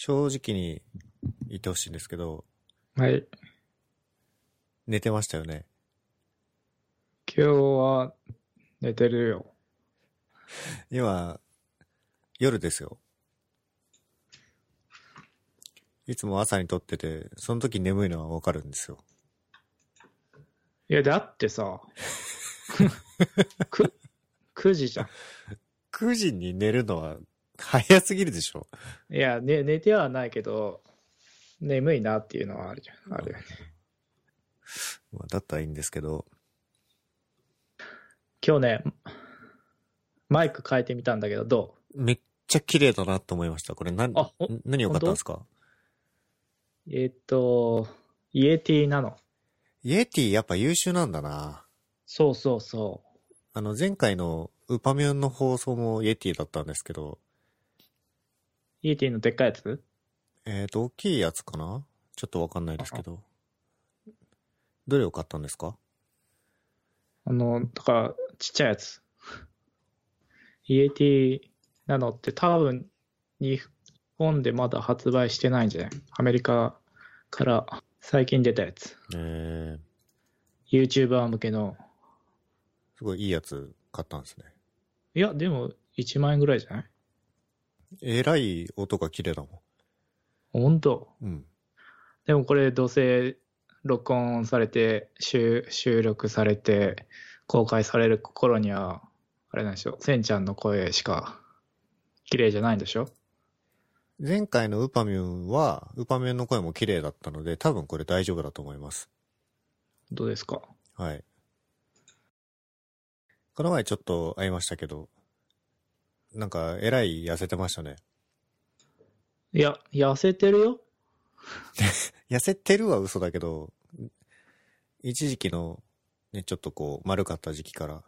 正直に言ってほしいんですけど、はい。寝てましたよね。今日は寝てるよ。今、夜ですよ。いつも朝に撮ってて、その時眠いのはわかるんですよ。いや、だってさ、く、9時じゃん。9時に寝るのは早すぎるでしょ。いや、ね、寝てはないけど、眠いなっていうのはあるじゃん。あるよね。まあ、だったらいいんですけど、今日ね、マイク変えてみたんだけど、どめっちゃ綺麗だなと思いました。これ何、何を買ったんですか？うえーっと、イエティなの。イエティやっぱ優秀なんだな。そうそうそあの、前回のウパミュンの放送もイエティだったんですけど、う。イエティのでっかいやつ？えーと、大きいやつかな？ちょっとわかんないですけど。どれを買ったんですか？あの、だから、ちっちゃいやつ。イエティなのって多分、日本でまだ発売してないんじゃない？アメリカから最近出たやつ。えー、YouTuber 向けの。すごいいいやつ買ったんですね。いや、でも1万円ぐらいじゃない？えらい音が綺麗だも本当？ん。うん。でもこれどうせ録音されて収収録されて公開される頃にはあれなんでしょせんちゃんの声しか綺麗じゃないんでしょ？前回のウパミュンは、ウパミュンの声も綺麗だったので、多分これ大丈夫だと思います。どうですか？はい。この前ちょっと会いましたけど、なんか、えらい痩せてましたね。いや痩せてるよ 痩せてるは嘘だけど、一時期の、ね、ちょっとこう、丸かった時期から、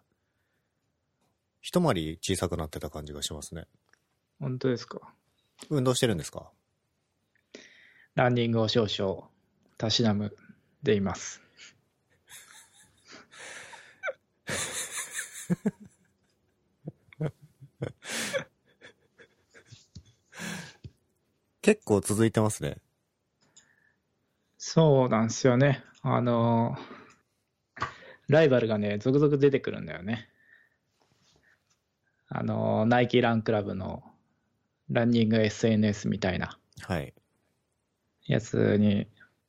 一回り小さくなってた感じがしますね。本当ですか？運動してるんですか？ランニングを少々たしなむでいます 結構続いてますね。そうなんですよねあのライバルがね続々出てくるんだよねあのナイキランクラブのランニング SNS みたいなはい。やつに、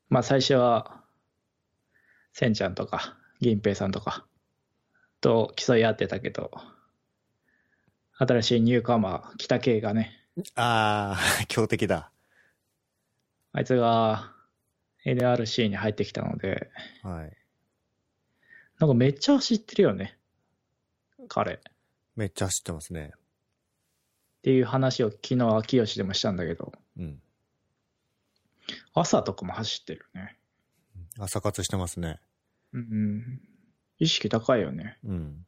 まあ最初は、せんちゃんとか、銀平さんとか、と競い合ってたけど、新しいニューカマー、北系がね、あー、強敵だ。あいつが NRC に入ってきたので、はい。なんかめっちゃ走ってるよね、彼。っめっちゃ走ってますね。ていう話を昨日、秋吉でもしたんだけど、うん。朝とかも走ってるよね。朝活してますね。うん。意識高いよね。うん。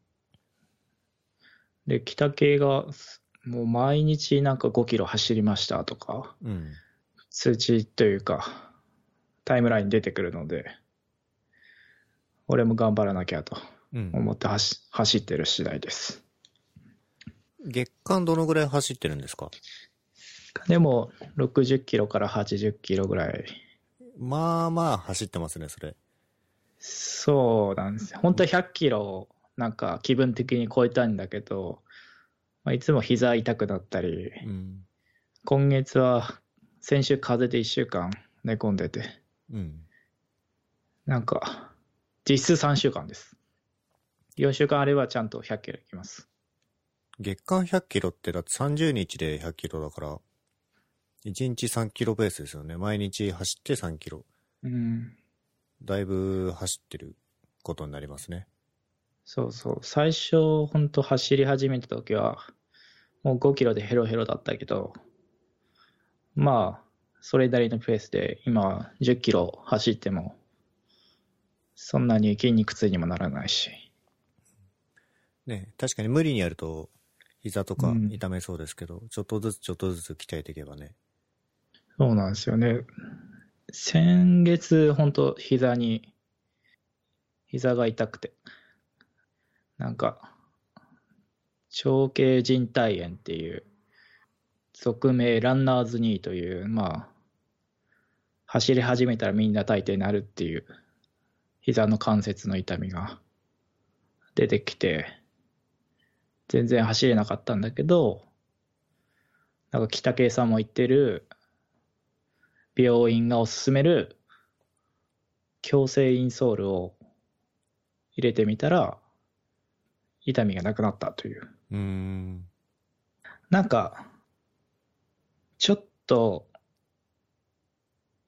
で、北系が、もう毎日なんか5キロ走りましたとか、うん。通知というか、タイムラインに出てくるので、俺も頑張らなきゃとうん。思って走走ってる次第です。月間どのぐらい走ってるんですか？でも、60キロから80キロぐらい。まあまあ走ってますね、それ。そうなんですよ。本当は100キロ、なんか気分的に超えたんだけど、まあ、いつも膝痛くなったり、うん。今月は先週風邪で1週間寝込んでて、うん。なんか、実質3週間です。4週間あればちゃんと100キロいきます。月間100キロってだって30日で100キロだから、1日3キロベースですよね。毎日走って3キロ。うん。だいぶ走ってることになりますね。そうそう。最初、本当走り始めた時は、もう5キロでヘロヘロだったけど、まあ、それなりのペースで、今、10キロ走っても、そんなに筋肉痛にもならないし。ね、確かに無理にやると、膝とかうん痛めそうですけど、ちょっとずつちょっとずつ鍛えていけばね。そうなんですよね。先月、本当膝に、膝が痛くて、なんか、長径靭帯炎っていう俗名ランナーズニーという、まあ、走り始めたらみんな大抵なるっていう、膝の関節の痛みが出てきて、全然走れなかったんだけど、なんか北圭さんも言ってる、病院がおすすめる強制インソールを入れてみたら、痛みがなくなったという。うーん。なんか、ちょっと、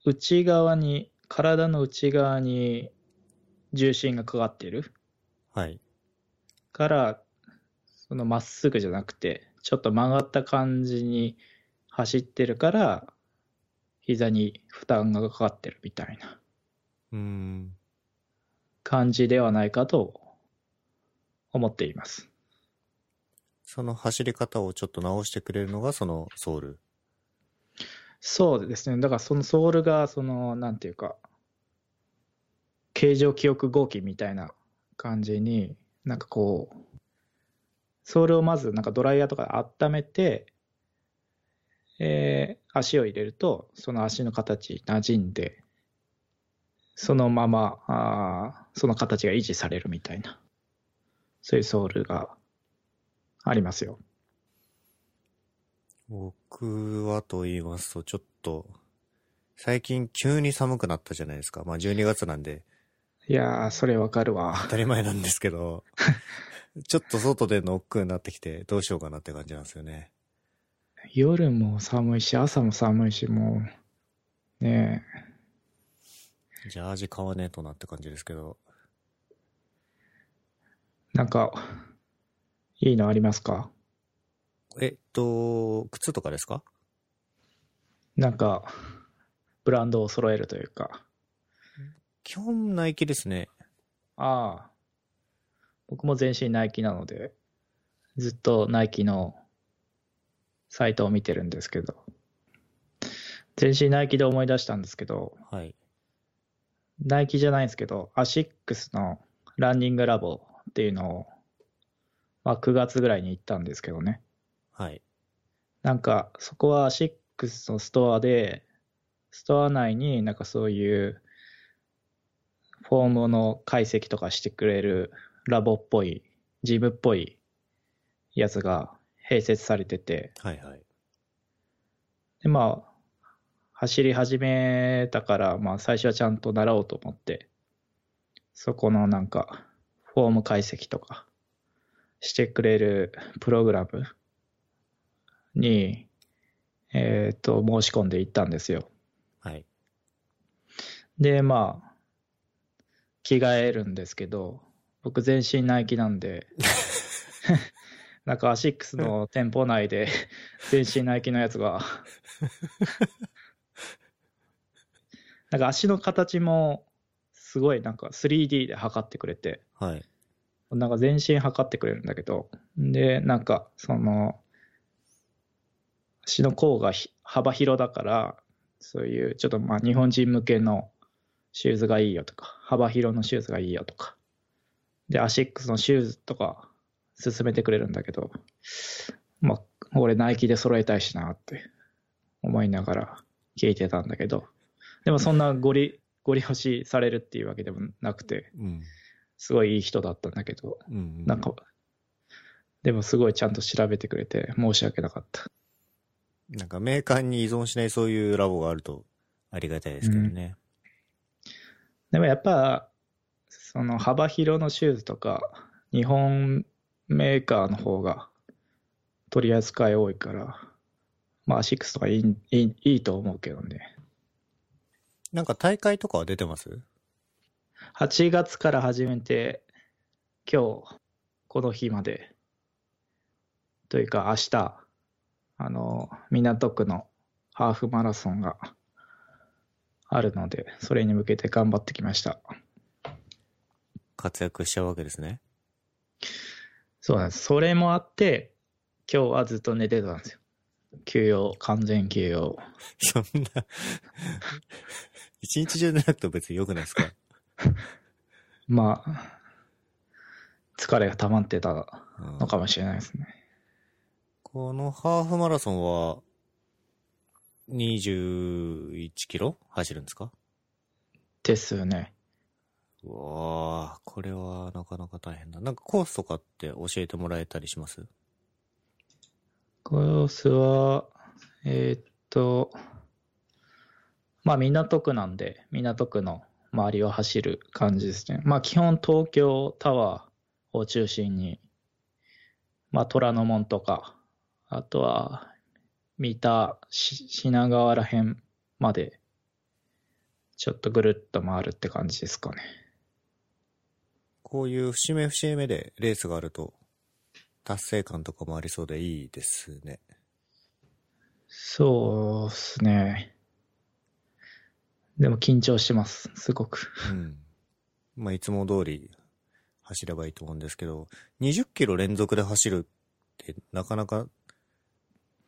内側に、体の内側に重心がかかってるはい。から、そのまっすぐじゃなくて、ちょっと曲がった感じに走ってるから、膝に負担がかかってるみたいなうーん。感じではないかと思っています。その走り方をちょっと直してくれるのがそのソウル。そうですね。だからそのソールが、その、なんていうか、形状記憶合金みたいな感じに、なんかこう、ソールをまずなんかドライヤーとかで温めて、えー足を入れると、その足の形に馴染んで、そのまま、あーその形が維持されるみたいな、そういうソールがありますよ。僕はと言いますと、ちょっと、最近急に寒くなったじゃないですか。まあ12月なんでいやー、それわかるわ当。たり前なんですけど、ちょっと外での億劫になってきてどうしようかなって感じなんですよね。夜も寒いし、朝も寒いし、もう、ねジャージ買わねえとなって感じですけど。え、なんか、いいのありますか？えっと、靴とかですか？なんか、ブランドを揃えるというか。基本ナイキですね。ああ、僕も全身ナイキなので、ずっとナイキのサイトを見てるんですけど、全身ナイキで思い出したんですけど、はい。ナイキじゃないんですけど、アシックスのランニングラボっていうのを、まあ9月ぐらいに行ったんですけどね。はい。なんか、そこはアシックスのストアで、ストア内になんかそういう、フォームの解析とかしてくれるラボっぽい、ジムっぽいやつが併設されてて、はいはい。で、まあ、走り始めたから、まあ最初はちゃんと習おうと思って、そこのなんか、フォーム解析とかしてくれるプログラムに、えっ、と、申し込んでいったんですよ。はい。で、まあ、着替えるんですけど、僕全身ナイキなんで、なんかアシックスの店舗内で全身ナイキのやつが、なんか足の形もすごいなんか 3D で測ってくれて、はい。なんか全身測ってくれるんだけど、で、なんかその、足の甲がひ幅広だから、そういうちょっとまあ日本人向けのシューズがいいよとか、幅広のシューズがいいよとか、で、アシックスのシューズとか勧めてくれるんだけど、まあ、俺ナイキで揃えたいしなって思いながら聞いてたんだけど、でもそんなゴリ、ゴリ押しされるっていうわけでもなくて、うん。すごいいい人だったんだけど、うん、うん。なんか、でもすごいちゃんと調べてくれて申し訳なかった。なんかメーカーに依存しないそういうラボがあるとありがたいですけどね。でもやっぱ、その幅広のシューズとか、日本メーカーの方が取り扱い多いから、まあ、アシックスとかいいいいいいと思うけどね。なんか大会とかは出てます？8月から始めて、今日、この日まで、というか明日、あの、港区のハーフマラソンがあるので、それに向けて頑張ってきました。活躍しちゃうわけですね。そうなんです。それもあって、今日はずっと寝てたんですよ。休養、完全休養。そんな、一日中寝なくても別に良くないですか？まあ、疲れが溜まってたうんのかもしれないですね。このハーフマラソンは、21キロ走るんですか？ですね。うわーこれはなかなか大変だ。なんかコースとかって教えてもらえたりします？コースは、えーっと、まあ港区なんで、港区の周りを走る感じですね。まあ基本東京タワーを中心に、まあ虎ノ門とか、あとは三田、し品川ら辺まで、ちょっとぐるっと回るって感じですかね。こういう節目節目でレースがあると、達成感とかもありそうでいいですね。そうですね。でも緊張してます、すごく。うん。まあ、いつも通り走ればいいと思うんですけど、20キロ連続で走るってなかなか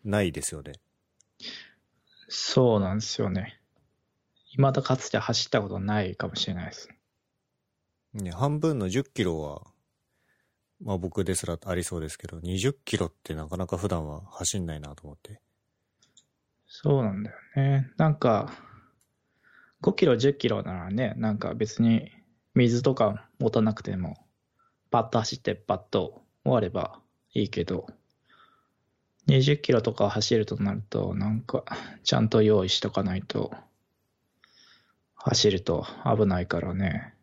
ないですよね。そうなんですよね。未だかつて走ったことないかもしれないです。ね、半分の10キロは、まあ僕ですらありそうですけど、20キロってなかなか普段は走んないなと思って。そうなんだよね。なんか、5キロ、10キロならね、なんか別に水とか持たなくても、パッと走ってパッと終わればいいけど、20キロとか走るとなると、なんか、ちゃんと用意しとかないと、走ると危ないからね。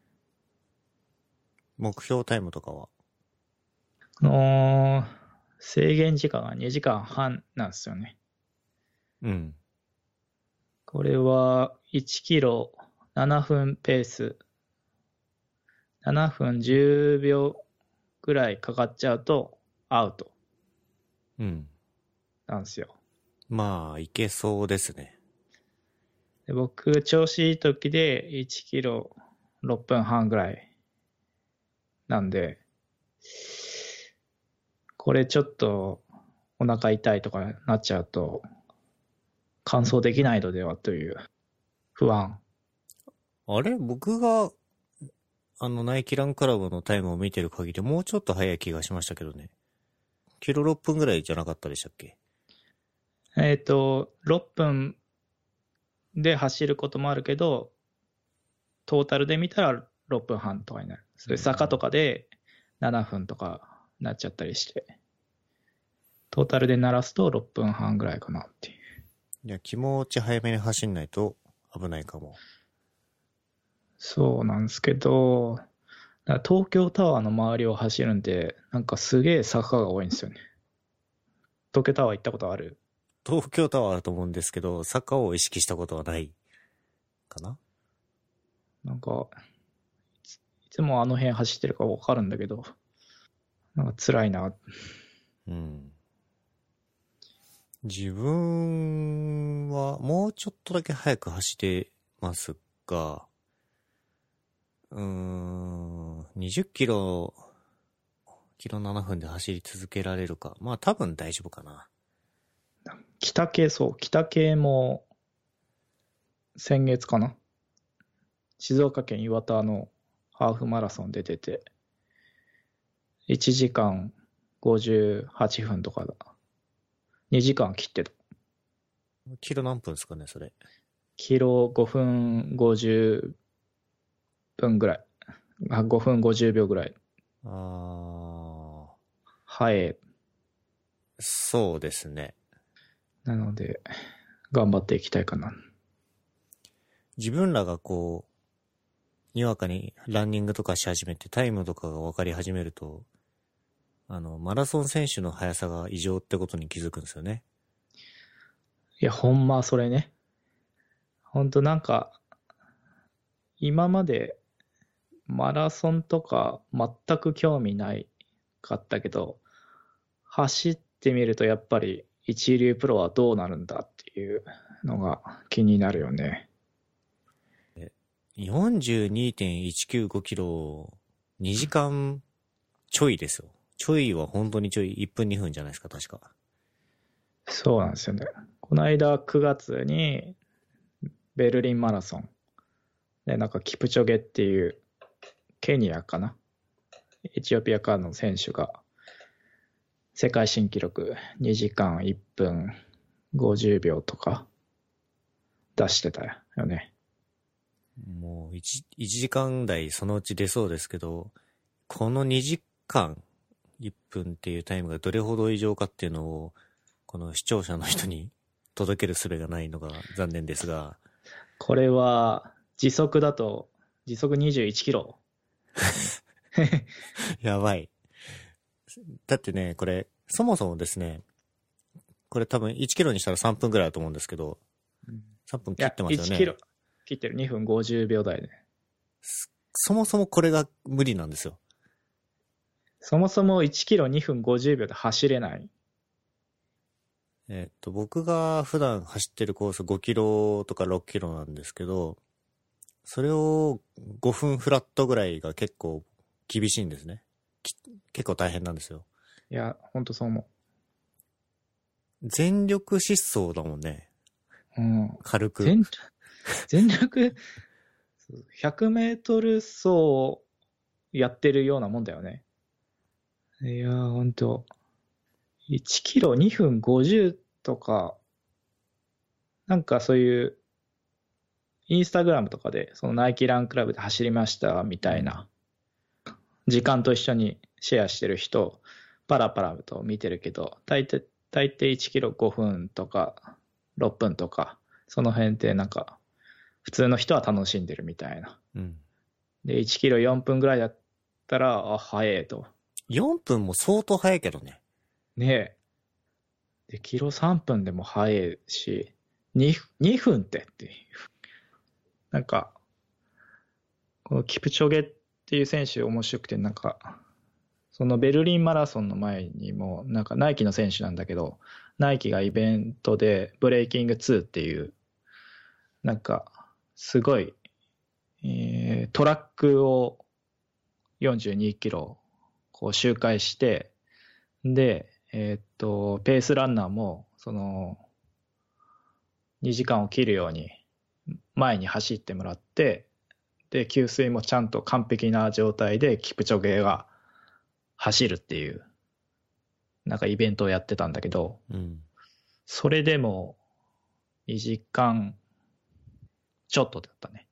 目標タイムとかは？あのー制限時間が2時間半なんですよね。うん。これは1キロ7分ペース。7分10秒ぐらいかかっちゃうとアウトうん。なんですよ。まあ、いけそうですね。で僕、調子いい時で1キロ6分半ぐらいなんで、これちょっとお腹痛いとかなっちゃうと、完走できないのではという不安。あれ？僕が、あの、ナイキランクラブのタイムを見てる限り、もうちょっと早い気がしましたけどね。キロ6分ぐらいじゃなかったでしたっけ？えっ、と、6分で走ることもあるけど、トータルで見たら6分半とかになる。それ坂とかで7分とかなっちゃったりして、トータルで鳴らすと6分半ぐらいかなっていう。いや、気持ち早めに走んないと危ないかも。そうなんですけど、東京タワーの周りを走るんで、なんかすげえ坂が多いんですよね。東京タワー行ったことある？東京タワーあると思うんですけど、坂を意識したことはないかな？なんか、いついつもあの辺走ってるからわかるんだけど、なんか辛いな。うん。自分はもうちょっとだけ早く走ってますが、うーん、20キロ、キロ7分で走り続けられるか。まあ多分大丈夫かな。北系、そう、北系も、先月かな静岡県岩田のハーフマラソン出てて、1時間58分とかだ。2時間切ってた。キロ何分ですかね、それ？キロ5分50分ぐらい。あ5分50秒ぐらい。あー、はい。そうですね。なので、頑張っていきたいかな。自分らがこう、にわかにランニングとかし始めてタイムとかが分かり始めると、あの、マラソン選手の速さが異常ってことに気づくんですよね。いや、ほんまそれね。ほんとなんか、今までマラソンとか全く興味ないかったけど、走ってみるとやっぱり一流プロはどうなるんだっていうのが気になるよね。42.195キロ、2時間ちょいですよ。ちょいは本当にちょい、1分2分じゃないですか、確か。そうなんですよね。この間9月にベルリンマラソンで、なんかキプチョゲっていうケニアかな？エチオピアからの選手が世界新記録2時間1分50秒とか出してたよね。もう 1, 1時間台そのうち出そうですけど、この2時間1分っていうタイムがどれほど異常かっていうのを、この視聴者の人に届ける術がないのが残念ですが。これは時速だと時速21キロ。やばい。だってね、これ、そもそもですね、これ多分1キロにしたら3分ぐらいだと思うんですけど、3分切ってますよね。1キロ切ってる2分50秒台で。そもそもこれが無理なんですよ。そもそも1キロ2分50秒で走れない。えっと、僕が普段走ってるコース5キロとか6キロなんですけど、それを5分フラットぐらいが結構厳しいんですね。結構大変なんですよ。いや、ほんとそう思う。全力疾走だもんね。うん。軽く。全全力、100メートル走やってるようなもんだよね。いやほんと。1キロ2分50とか、なんかそういうインスタグラムとかで、そのナイキランクラブで走りましたみたいな、時間と一緒にシェアしてる人、パラパラと見てるけど、大抵、大抵1キロ5分とか6分とか、その辺ってなんか、普通の人は楽しんでるみたいな。うん、で、1キロ4分ぐらいだったら、あ、早いと。4分も相当早いけどね。ねえ。で、キロ3分でも早いし、2, 2分ってっていう。なんか、このキプチョゲっていう選手面白くて、なんか、そのベルリンマラソンの前にも、なんかナイキの選手なんだけど、ナイキがイベントでブレイキング2っていう、なんか、すごい、えー、トラックを42キロ、こう周回して、で、えー、っと、ペースランナーも、その、2時間を切るように前に走ってもらって、で、給水もちゃんと完璧な状態でキプチョゲが走るっていう、なんかイベントをやってたんだけど、うん、それでも2時間ちょっとだったね。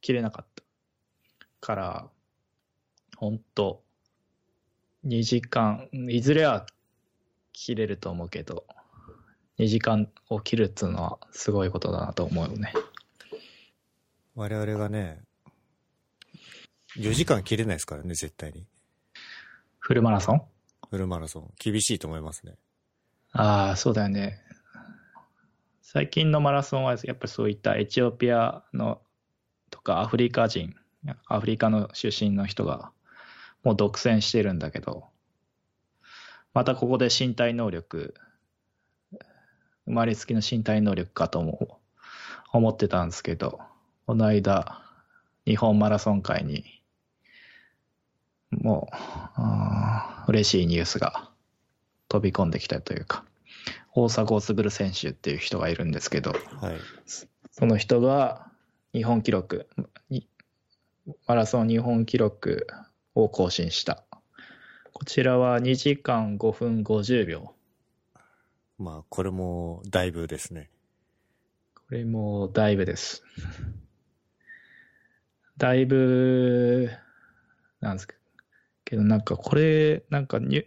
切れなかった。から、ほんと、2時間、いずれは切れると思うけど、2時間を切るっつうのはすごいことだなと思うよね。我々がね、4時間切れないですからね、絶対に。フルマラソン？フルマラソン。厳しいと思いますね。ああ、そうだよね。最近のマラソンはやっぱりそういったエチオピアのとかアフリカ人、アフリカの出身の人がもう独占してるんだけど、またここで身体能力、生まれつきの身体能力かとも思ってたんですけど、この間、日本マラソン界に、もう、嬉しいニュースが飛び込んできたというか、大迫傑選手っていう人がいるんですけど、はい、その人が日本記録、マラソン日本記録を更新した。こちらは2時間5分50秒。まあ、これもだいぶですね。これもだいぶです。だいぶ、なんですけど、なんかこれ、なんかニュ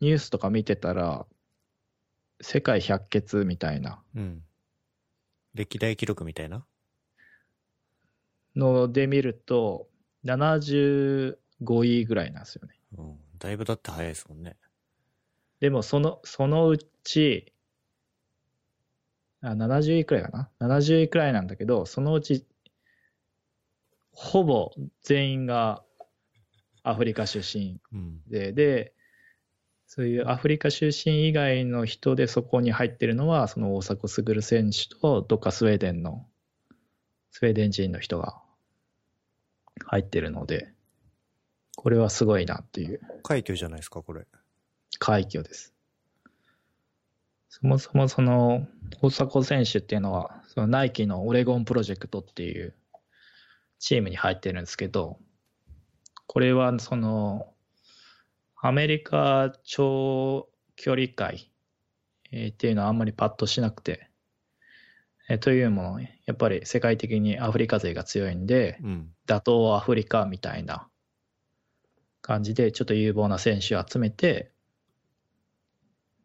ニュースとか見てたら、世界百傑みたいな。うん。歴代記録みたいな？ので見ると、75位ぐらいなんですよね。うん。だいぶだって早いですもんね。でも、その、そのうち、あ、70位くらいかな ?70 位くらいなんだけど、そのうちほぼ全員がアフリカ出身で、うん、で、そういうアフリカ出身以外の人でそこに入ってるのは、その大迫傑選手と、どっかスウェーデンの、スウェーデン人の人が入ってるので、これはすごいなっていう。快挙じゃないですか、これ。快挙です。そもそもその、大迫選手っていうのは、そのナイキのオレゴンプロジェクトっていうチームに入ってるんですけど、これはその、アメリカ長距離界、えー、っていうのはあんまりパッとしなくて、えというもの、やっぱり世界的にアフリカ勢が強いんで、うん。打倒アフリカみたいな感じで、ちょっと有望な選手を集めて、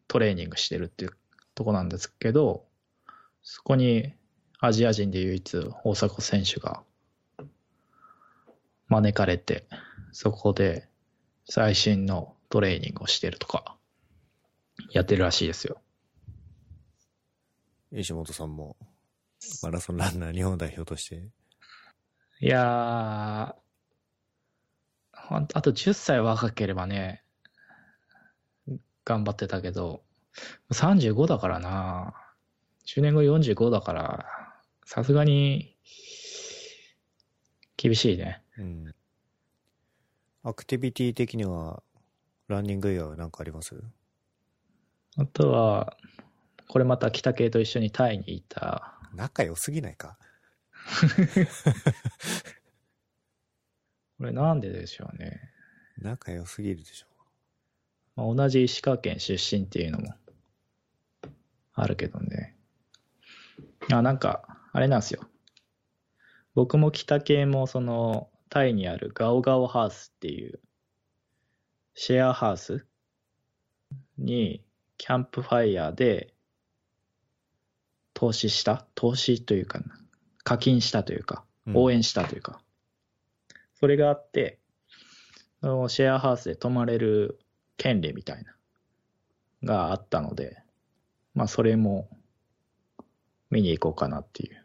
トレーニングしてるっていうとこなんですけど、そこにアジア人で唯一大迫選手が招かれて、そこで最新のトレーニングをしてるとか、やってるらしいですよ。石本さんも、マラソンランナー日本代表として。いやあと10歳若ければね、頑張ってたけど、35だからな。10年後45だから、さすがに、厳しいね。うん。アクティビティ的には、ランニング以外は何かあります？あとは、これまた北系と一緒にタイにいた、仲良すぎないか？これなんででしょうね。仲良すぎるでしょ。まあ、同じ石川県出身っていうのもあるけどね。あ、なんか、あれなんですよ。僕も北系もその、タイにあるガオガオハウスっていう、シェアハウスに、キャンプファイヤーで、投資した？投資というか、課金したというか、うん応援したというか、それがあって、シェアハウスで泊まれる権利みたいな、があったので、まあそれも見に行こうかなっていう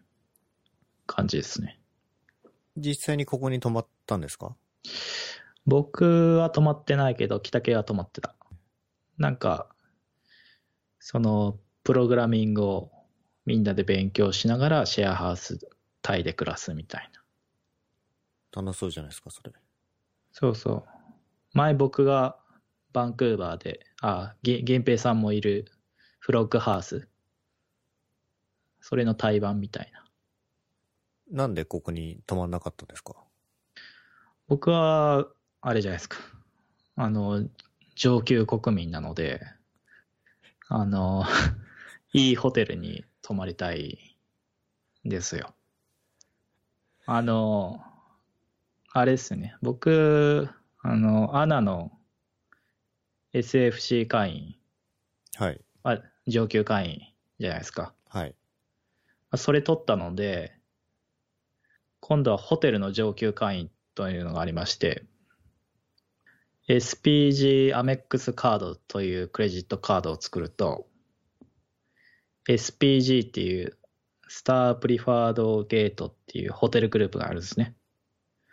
感じですね。実際にここに泊まったんですか？僕は泊まってないけど、北系は泊まってた。なんか、その、プログラミングをみんなで勉強しながらシェアハウスタイで暮らすみたいな。楽しそうじゃないですか、それ。そうそう。前僕がバンクーバーで、あ、げ源平さんもいるフロッグハウス。それの対バンみたいな。なんでここに泊まんなかったんですか？僕は、あれじゃないですか。あの、上級国民なので、あの、いいホテルに泊まりたいですよ。あの、あれですね。僕、あの、アナの SFC 会員、はい。あ上級会員じゃないですか。はい。それ取ったので、今度はホテルの上級会員というのがありまして、SPG アメックスカードというクレジットカードを作ると、SPG っていうスタープリファードゲートっていうホテルグループがあるんですね。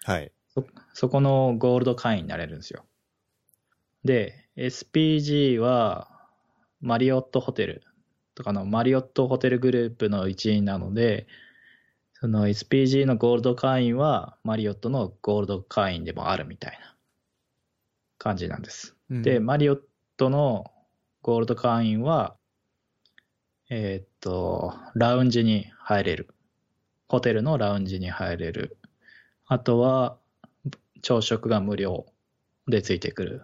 はい。そそこのゴールド会員になれるんですよ。で、SPG はマリオットホテルとかのマリオットホテルグループの一員なので、その SPG のゴールド会員はマリオットのゴールド会員でもあるみたいな感じなんです。で、マリオットのゴールド会員は、えーっと、ラウンジに入れる。ホテルのラウンジに入れる。あとは、朝食が無料でついてくる。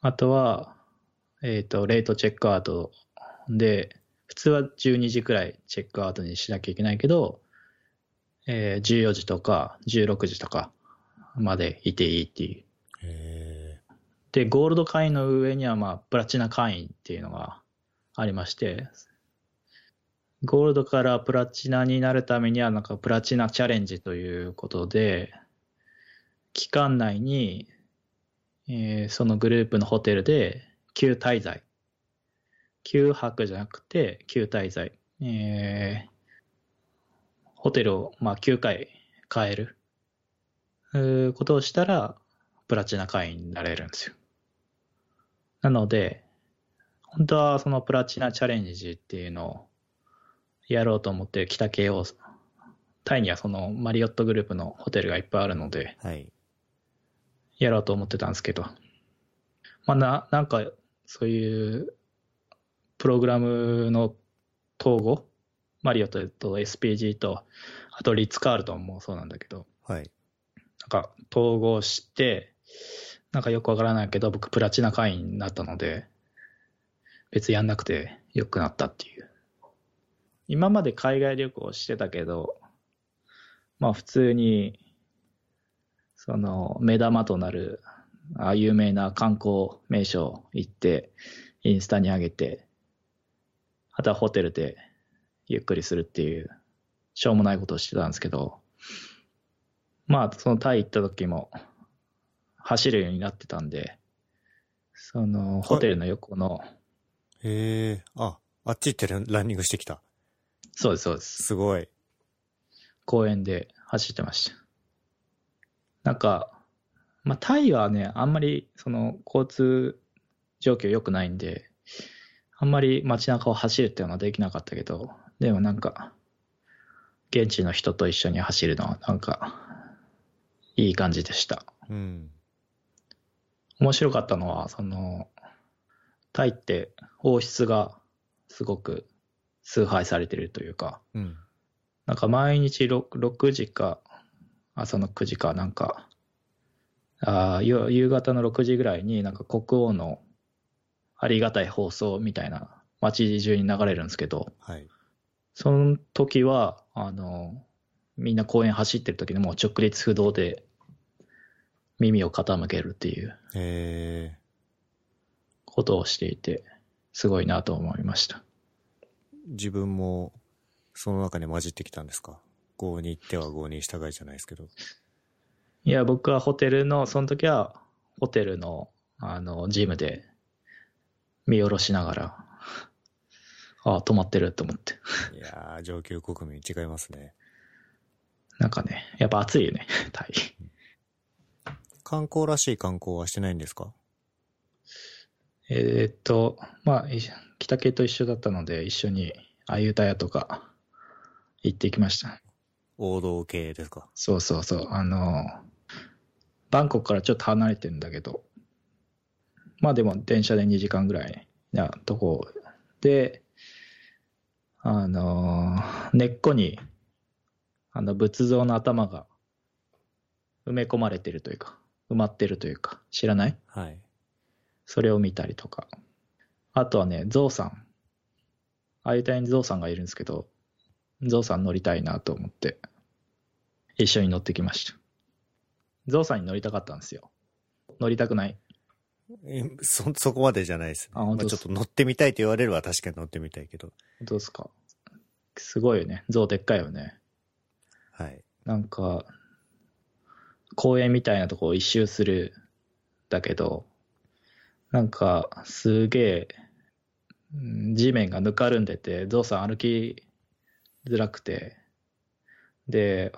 あとは、えっ、と、レートチェックアウトで、普通は12時くらいチェックアウトにしなきゃいけないけど、えー14時とか16時とかまでいていいっていう。へで、ゴールド会員の上には、まあ、プラチナ会員っていうのがありまして、ゴールドからプラチナになるためには、なんかプラチナチャレンジということで、期間内に、えーそのグループのホテルで休滞在。休泊じゃなくて休滞在。えーホテルを、まあ、9回変える。うーことをしたら、プラチナ会員になれるんですよ。なので、本当はそのプラチナチャレンジっていうのをやろうと思って北系を、タイにはそのマリオットグループのホテルがいっぱいあるので、ーはい。やろうと思ってたんですけど、まあな、なんか、そういう、プログラムの統合、マリオットと SPG と、あとリッツ・カールトンもそうなんだけど、はい。なんか統合して、なんかよくわからないけど、僕プラチナ会員になったので、別にやんなくてよくなったっていう。今まで海外旅行してたけど、まあ普通に、その目玉となる、あ有名な観光名所行って、インスタに上げて、あとはホテルでゆっくりするっていう、しょうもないことをしてたんですけど、まあそのタイ行った時も走るようになってたんで、そのホテルの横の、へえ、あ、あっち行ってランニングしてきた。そうです、そうです。すごい。公園で走ってました。なんか、まあ、タイはね、あんまりその交通状況良くないんで、あんまり街中を走るっていうのはできなかったけど、でもなんか、現地の人と一緒に走るのはなんか、いい感じでした。うん。面白かったのは、その、タイって王室がすごく崇拝されてるというか、うん、なんか毎日 6, 6時か朝の9時かなんか、あ夕方の6時ぐらいになんか国王のありがたい放送みたいな街中に流れるんですけど、はい、その時は、あの、みんな公園走ってる時にもう直立不動で耳を傾けるっていうことをしていて、すごいなと思いました。自分もその中に混じってきたんですか？郷に行っては郷に従いじゃないですけど。いや、僕はホテルの、その時はホテルの、あの、ジムで見下ろしながら、ああ、止まってると思って。いやー、上級国民違いますね。なんかね、やっぱ暑いよね、タイ。観光らしい観光はしてないんですか？えー、っと、まあ、北系と一緒だったので、一緒に、あゆたやとか、行ってきました。王道系ですか？そうそうそう。あの、バンコクからちょっと離れてるんだけど、まあでも電車で2時間ぐらいなとこで、あの、根っこに、あの仏像の頭が埋め込まれてるというか、埋まってるというか、知らない？はい。それを見たりとか。あとはね、ゾウさん。ああいう隊にゾウさんがいるんですけど、ゾウさん乗りたいなと思って、一緒に乗ってきました。ゾウさんに乗りたかったんですよ。乗りたくないそ、そこまでじゃないです、ね。あ、本当まあ、ちょっと乗ってみたいと言われれば確かに乗ってみたいけど。どうですか？すごいよね。ゾウでっかいよね。はい。なんか、公園みたいなとこを一周するだけど、なんか、すげえ、地面がぬかるんでて、ゾウさん歩きづらくて、で、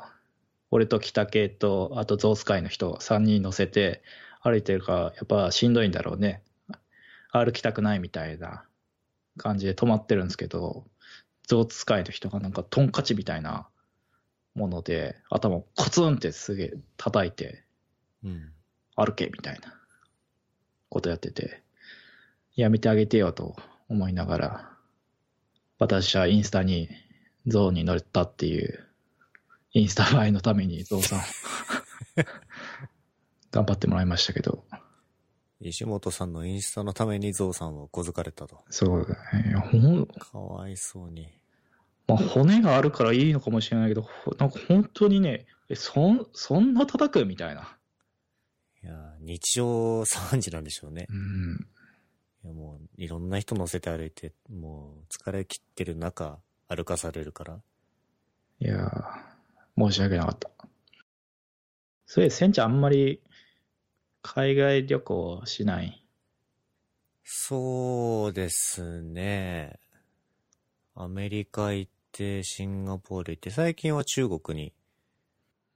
俺と北系と、あとゾウスカイの人3人乗せて歩いてるから、やっぱしんどいんだろうね。歩きたくないみたいな。感じで止まってるんですけど、ゾウスカイの人がなんかトンカチみたいなもので、頭をコツンってすげえ叩いて、うん、歩けみたいなことやってて、やめてあげてよと思いながら、私はインスタにゾウに乗れたっていう、インスタ映えのためにゾウさん 頑張ってもらいましたけど。石本さんのインスタのためにゾウさんを小づかれたと。そうだね。ほんかわいそうに。まあ、骨があるからいいのかもしれないけど、なんか本当にね、え、そん、そんな叩く？みたいな。日常3時なんでしょうね。うん。いや、もう、いろんな人乗せて歩いて、もう、疲れ切ってる中、歩かされるから。いや申し訳なかった。それ、せんちゃんあんまり、海外旅行しない？そうですね。アメリカ行って、シンガポール行って、最近は中国に。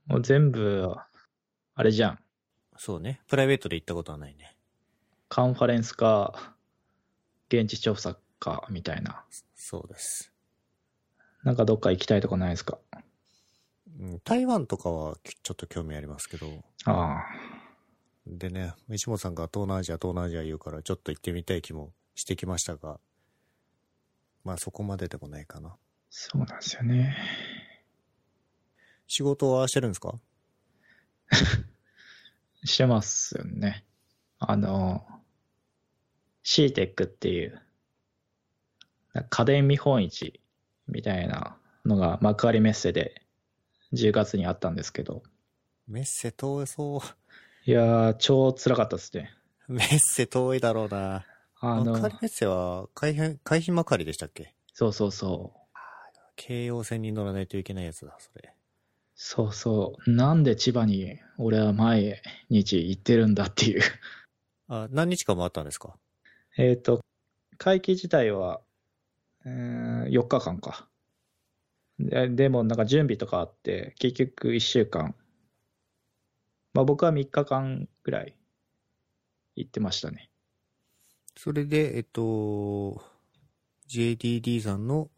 もう全部、あれじゃん。そうね。プライベートで行ったことはないね。カンファレンスか、現地調査か、みたいな。そうです。なんかどっか行きたいとこないですか？台湾とかはちょっと興味ありますけど。ああ。でね、石本さんが東南アジア、東南アジア言うからちょっと行ってみたい気もしてきましたが、まあそこまででもないかな。そうなんですよね。仕事はしてるんですか？してますよね。あの、CTEC っていう、家電見本市みたいなのが幕張メッセで10月にあったんですけど、メッセ遠そう。いやー、超辛かったですね。メッセ遠いだろうな。あの、幕張メッセは海浜、海浜幕張でしたっけ？そうそうそう。京葉線に乗らないといけないやつだ、それ。そうそう。なんで千葉に俺は毎日行ってるんだっていう。あ、何日間もあったんですか？えっと、会期自体は、えー4日間か。ででもなんか準備とかあって、結局1週間。まあ僕は3日間ぐらい行ってましたね。それで、えっと、JDD さんの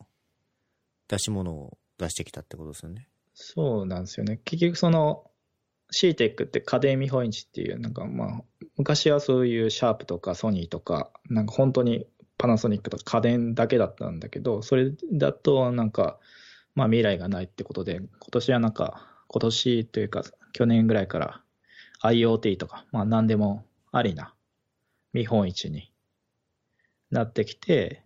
出し物を出してきたってことですよね。そうなんですよね。結局その CTEC って家電見本市っていう、なんかまあ、昔はそういうシャープとかソニーとか、なんか本当にパナソニックとか家電だけだったんだけど、それだとなんか、まあ未来がないってことで、今年はなんか、今年というか去年ぐらいから IoT とか、まあ何でもありな見本市になってきて、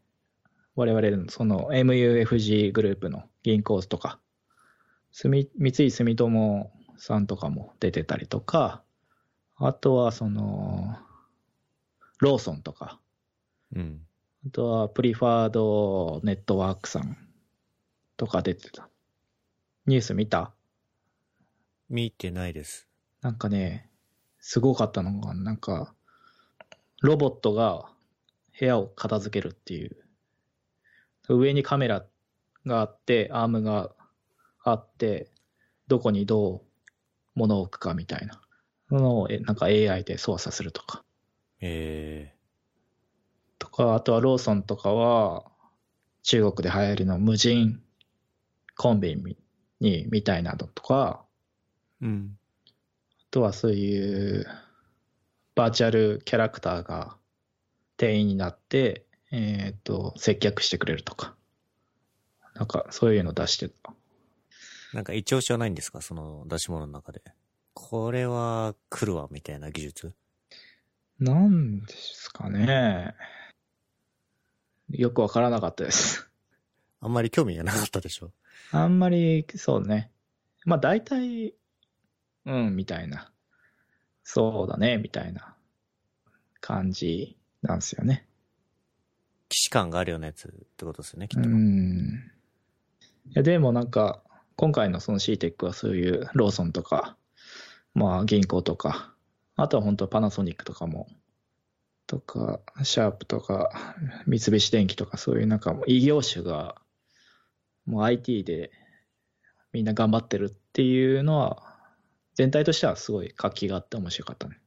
我々のその MUFG グループの銀行とか、住三井住友さんとかも出てたりとか、あとはその、ローソンとか、うん。あとはプリファードネットワークさんとか出てた。ニュース見た？見てないです。なんかね、すごかったのが、なんか、ロボットが部屋を片付けるっていう。上にカメラがあって、アームがあって、どこにどう物を置くかみたいなのを、えなんか AI で操作するとか。えとか、あとはローソンとかは、中国で流行りの無人コンビニに、みたいなのとか、ー、うん。あとはそういうバーチャルキャラクターが店員になって、えっ、と、接客してくれるとか。なんかそういうの出してた。なんか一押しはないんですか？その出し物の中で。これは来るわ、みたいな技術？なんですかね。よくわからなかったです。あんまり興味がなかったでしょ？あんまり、そうね。まあ大体、うん、みたいな。そうだね、みたいな感じなんですよね。既視感があるようなやつってことですよね、きっうと。ん。いや、でもなんか、今回のその CTEC はそういうローソンとか、まあ銀行とか、あとは本当パナソニックとかも、とか、シャープとか、三菱電機とかそういうなんかもう異業種が、もう IT でみんな頑張ってるっていうのは、全体としてはすごい活気があって面白かったね。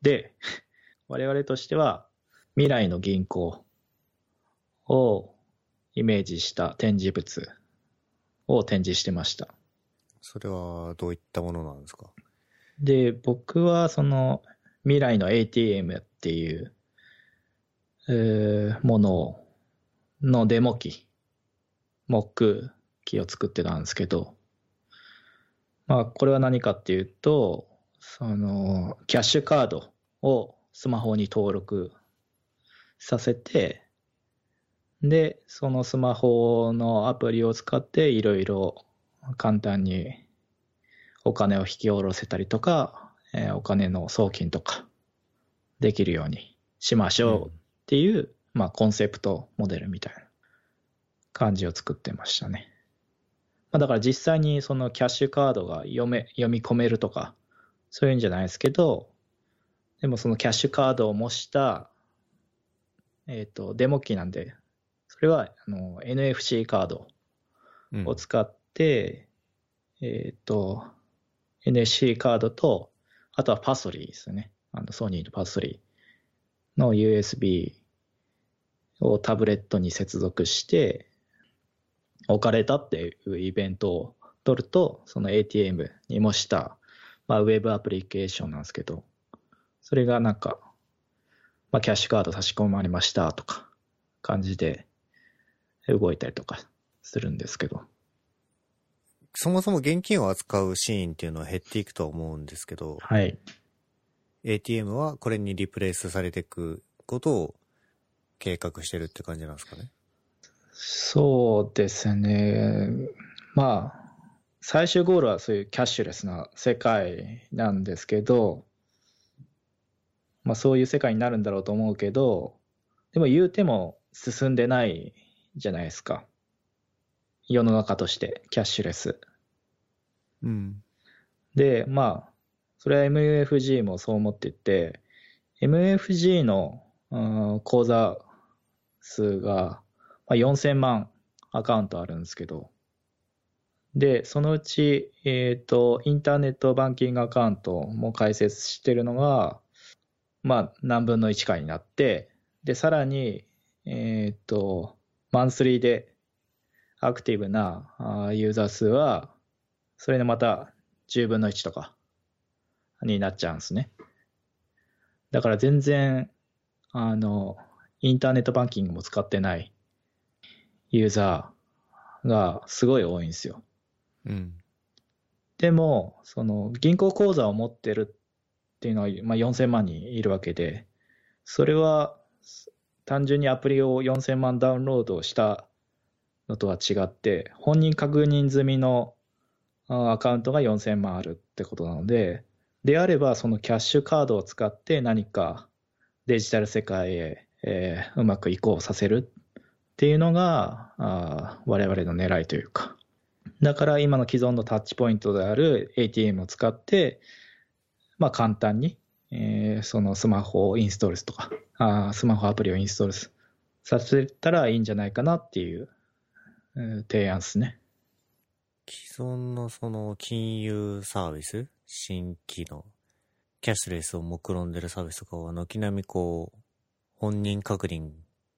で、我々としては未来の銀行をイメージした展示物を展示してました。それはどういったものなんですか？で、僕はその未来の ATM っていう、えーもののデモ機、モック機を作ってたんですけど、まあこれは何かっていうと、そのキャッシュカードをスマホに登録させて、で、そのスマホのアプリを使っていろいろ簡単にお金を引き下ろせたりとか、えーお金の送金とかできるようにしましょうっていう、まあコンセプトモデルみたいな感じを作ってましたね。まあ、だから実際にそのキャッシュカードが読め、読み込めるとか、そういうんじゃないですけど、でもそのキャッシュカードを模した、えっ、と、デモ機なんで、それはあの NFC カードうんを使って、えっ、と、NFC カードと、あとはパソリーですよね。あのソニーのパソリーの USB をタブレットに接続して、置かれたっていうイベントを取ると、その ATM に模した、まあ、ウェブアプリケーションなんですけど、それがなんか、まあ、キャッシュカード差し込まれましたとか、感じで動いたりとかするんですけど、そもそも現金を扱うシーンっていうのは減っていくとは思うんですけど、はい。ATM はこれにリプレイスされていくことを計画してるって感じなんですかね？そうですね。まあ、最終ゴールはそういうキャッシュレスな世界なんですけど、まあそういう世界になるんだろうと思うけど、でも言うても進んでないじゃないですか。世の中として、キャッシュレス。うん。で、まあ、それは MUFG もそう思ってて、MUFG の、うん口座数が、まあ、4000万アカウントあるんですけど、で、そのうち、えっ、と、インターネットバンキングアカウントも開設してるのが、まあ、何分の1かになって、で、さらに、えっ、と、マンスリーでアクティブなユーザー数は、それのまた10分の1とかになっちゃうんですね。だから全然、あの、インターネットバンキングも使ってないユーザーがすごい多いんですよ。うん。でも、その銀行口座を持ってるっていうのは、まあ、4000万人いるわけで、それは単純にアプリを4000万ダウンロードしたのとは違って、本人確認済みのアカウントが4000万あるってことなので、であればそのキャッシュカードを使って何かデジタル世界へ、えーうまく移行させるっていうのがあ我々の狙いというか。だから今の既存のタッチポイントである ATM を使って、まあ簡単に、えーそのスマホをインストールすとか、あースマホアプリをインストールすさせたらいいんじゃないかなっていう、えー提案ですね。既存のその金融サービス？新規のキャッシュレスを目論んでるサービスとかは軒並みこう本人確認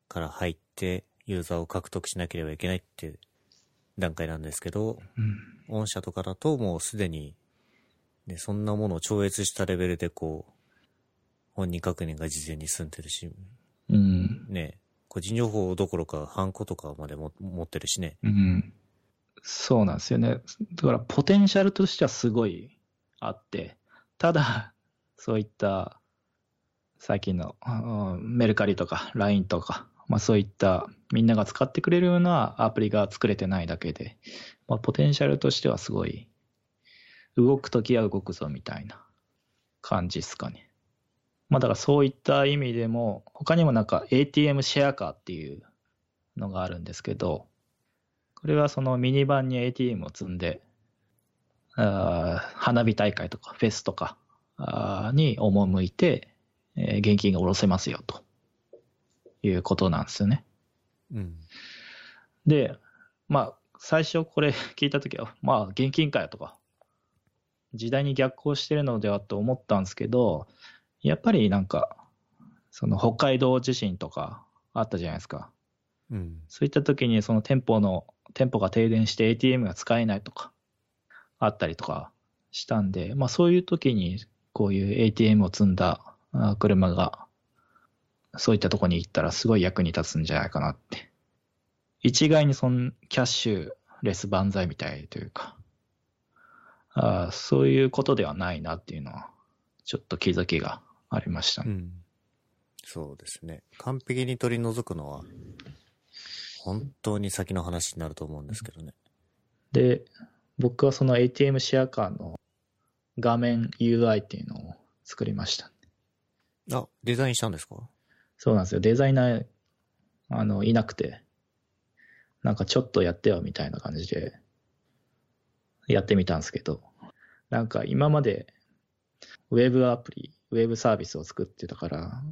から入ってユーザーを獲得しなければいけないっていう段階なんですけど、うん。御社とかだともうすでに、ね、そんなものを超越したレベルでこう本人確認が事前に済んでるし、うん。ね、個人情報どころかハンコとかまでも持ってるしね。うん。そうなんですよね。だから、ポテンシャルとしてはすごいあって、ただ、そういった、最近の、うんメルカリとか LINE とか、まあそういったみんなが使ってくれるようなアプリが作れてないだけで、まあポテンシャルとしてはすごい、動くときは動くぞみたいな感じですかね。まあだからそういった意味でも、他にもなんか ATM シェアカーっていうのがあるんですけど、これはそのミニバンに ATM を積んで、あー花火大会とかフェスとかに赴いて、えー現金が下ろせますよということなんですよね。うん。で、まあ、最初これ 聞いたときは、まあ、現金かよとか、時代に逆行してるのではと思ったんですけど、やっぱりなんか、その北海道地震とかあったじゃないですか。うん。そういった時にその店舗の、店舗が停電して ATM が使えないとか、あったりとかしたんで、まあそういう時にこういう ATM を積んだあ車が、そういったとこに行ったらすごい役に立つんじゃないかなって。一概にそのキャッシュレス万歳みたいというか、あそういうことではないなっていうのは、ちょっと気づきがありましたね。うん。そうですね。完璧に取り除くのは、本当に先の話になると思うんですけどね。で、僕はその ATM シェアカーの画面 UI っていうのを作りました。あ、デザインしたんですか？そうなんですよ。デザイナー、あの、いなくて、なんかちょっとやってよみたいな感じで、やってみたんですけど、なんか今まで、ウェブアプリ、ウェブサービスを作ってたから、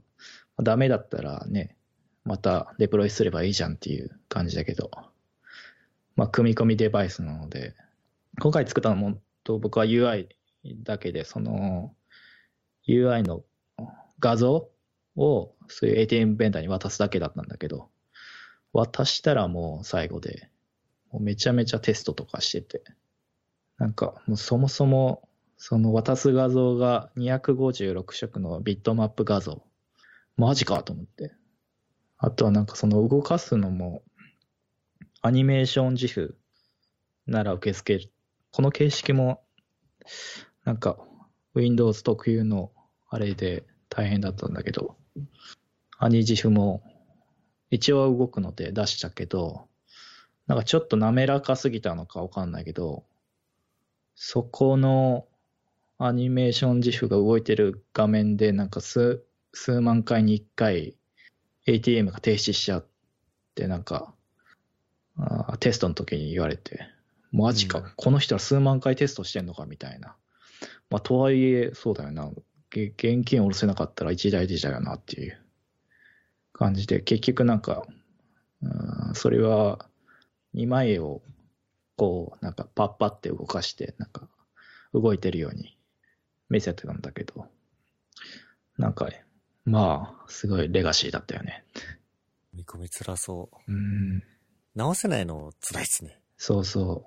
ダメだったらね、またデプロイすればいいじゃんっていう感じだけど、まあ、組み込みデバイスなので、今回作ったのも、と僕は UI だけで、その、UI の画像を、そういう ATM ベンダーに渡すだけだったんだけど、渡したらもう最後で、もうめちゃめちゃテストとかしてて、なんかもうそもそも、その渡す画像が256色のビットマップ画像。マジかと思って。あとはなんかその動かすのも、アニメーション自負なら受け付ける。この形式も、なんか Windows 特有のあれで大変だったんだけど、アニ自負も一応動くので出したけど、なんかちょっと滑らかすぎたのかわかんないけど、そこのアニメーション自負が動いてる画面で、なんか数、数万回に1回 ATM が停止しちゃって、なんか、あーテストの時に言われて、マジか、うんこの人は数万回テストしてんのかみたいな。まあ、とはいえ、そうだよな。げ現金下ろせなかったら一大事だよなっていう感じで、結局なんか、うんそれは2枚絵をこう、なんかパッパって動かして、なんか動いてるように見せてたんだけど、なんか、まあ、すごいレガシーだったよね。見込み辛そう。うん。直せないの辛いっすね。そうそ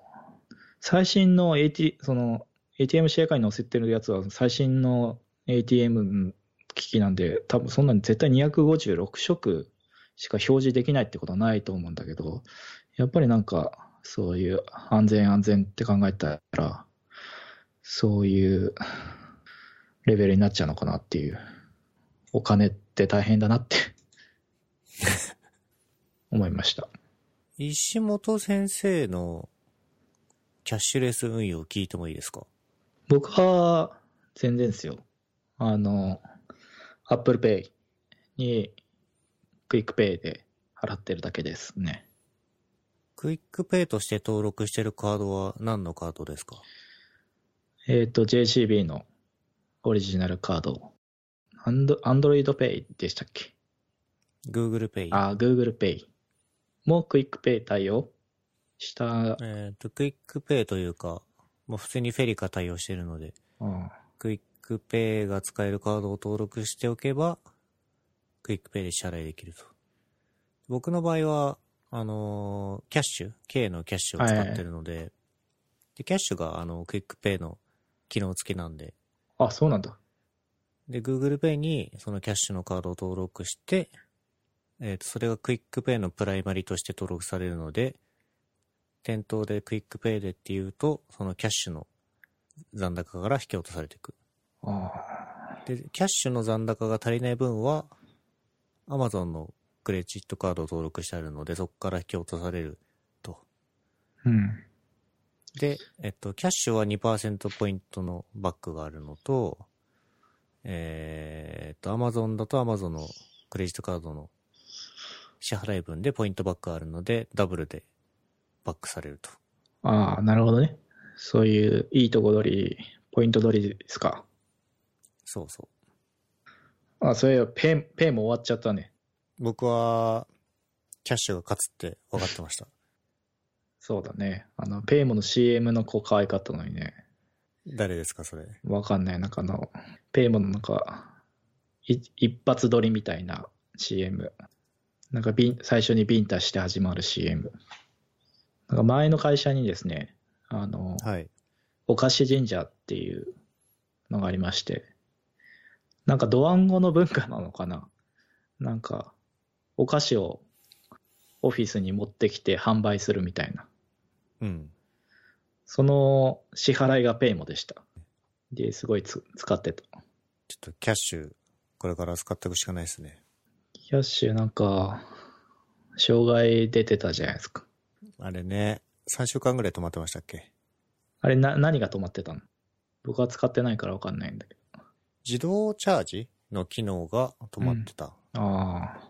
う。最新の AT、その、ATM シェアカーに載せてるやつは最新の ATM 機器なんで、多分そんなに絶対256色しか表示できないってことはないと思うんだけど、やっぱりなんか、そういう安全安全って考えたら、そういうレベルになっちゃうのかなっていう。お金って大変だなって 思いました。石本先生のキャッシュレス運用聞いてもいいですか？僕は全然ですよ。あの、Apple Pay にクイックペイで払ってるだけですね。クイックペイとして登録してるカードは何のカードですか？えっ、と、JCB のオリジナルカード。アンド、Android Pay でしたっけ ?Google Pay。あ、Google Pay もクイックペイ対応した、えっ、と、クイックペイというか、もう普通にフェリカ対応してるので、うんクイックペイが使えるカードを登録しておけば、クイックペイで支払いできると。僕の場合は、あのーキャッシュ、K のキャッシュを使ってるので、で、キャッシュが、あの、クイックペイの機能付きなんで、あ、そうなんだ。で、Google Pay にそのキャッシュのカードを登録して、えっ、と、それがクイックペイのプライマリとして登録されるので、店頭でクイックペイでっていうと、そのキャッシュの残高から引き落とされていく。あで、キャッシュの残高が足りない分は、Amazon のクレジットカードを登録してあるので、そこから引き落とされると。ーうん。で、えっと、キャッシュは2%ポイントのバックがあるのと、えーっと、Amazon だと Amazon のクレジットカードの支払い分でポイントバックがあるので、ダブルでバックされると。ああ、なるほどね。そういういいとこ取り、ポイント取りですか。そうそう。あ、そういえばペイ、ペイモ終わっちゃったね。僕は、キャッシュが勝つって分かってました。そうだね。あの、ペイモの CM の子可愛かったのにね。誰ですか、それ？わかんない。なんかあの、ペイモのなんか、い一発撮りみたいな CM。なんかビン、最初にビンタして始まる CM。なんか前の会社にですね、あの、はい。お菓子神社っていうのがありまして、なんかドワンゴの文化なのかな？なんか、お菓子をオフィスに持ってきて販売するみたいな。うん。その支払いがペイモでした。で、すごいつ使ってた。ちょっとキャッシュ、これから使っていくしかないですね。キャッシュなんか、障害出てたじゃないですか。あれね、3週間ぐらい止まってましたっけ？あれな、何が止まってたの？僕は使ってないからわかんないんだけ自動チャージの機能が止まってた。ど。あ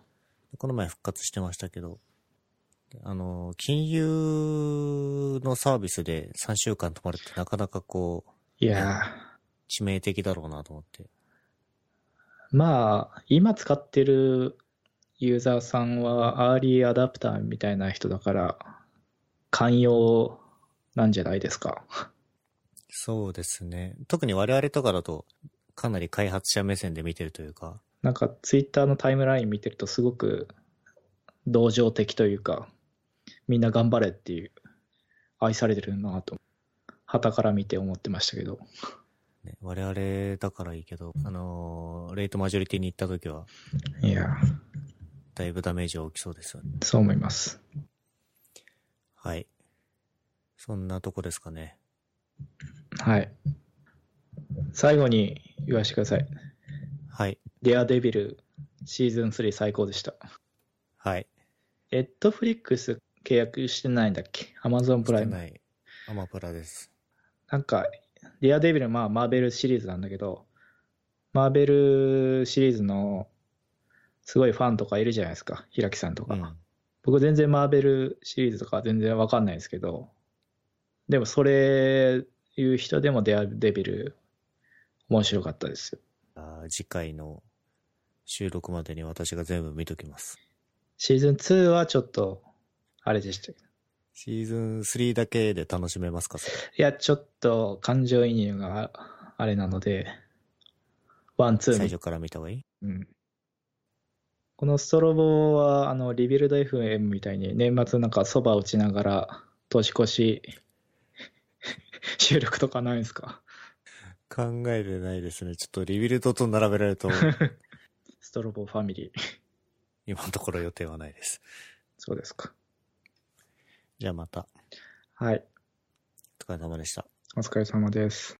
この前復活してましたけど、あの、金融のサービスで3週間止まるってなかなかこう、あ。いや致命的だろうなと思って。ー、まあ、今使ってるユーザーさんはアーリーアダプターみたいな人だから、寛容なんじゃないですか？そうですね。特に我々とかだと、かなり開発者目線で見てるというか、なんかツイッターのタイムライン見てるとすごく同情的というか、みんな頑張れっていう、愛されてるなと、旗から見て思ってましたけど。ね、我々だからいいけど、あのーレートマジョリティに行った時は、いや、だいぶダメージは起きそうですよね。そう思います。はい。そんなとこですかね。はい。最後に言わせてください。はい。デアデビルシーズン3最高でした。はい。ネットフリックス契約してないんだっけ？アマゾンプライム。ない。アマプラです。なんか、ディアデビル、まあ、マーベルシリーズなんだけど、マーベルシリーズのすごいファンとかいるじゃないですか、平木さんとか。うん。僕全然マーベルシリーズとか全然わかんないですけど、でもそれいう人でもデアデビル面白かったですよ。あー次回の収録までに私が全部見ときます。シーズン2はちょっと、あれでしたけど。シーズン3だけで楽しめますか？それ。いや、ちょっと感情移入があれなので、ワン、ツーの最初から見た方がいい？うんこのストロボは、あの、リビルド FM みたいに年末なんかそば打ちながら年越し 収録とかないんですか？考えてないですね。ちょっとリビルドと並べられると、ストロボファミリー。今のところ予定はないです。そうですか。じゃあまた。はい。お疲れ様でした。お疲れ様です。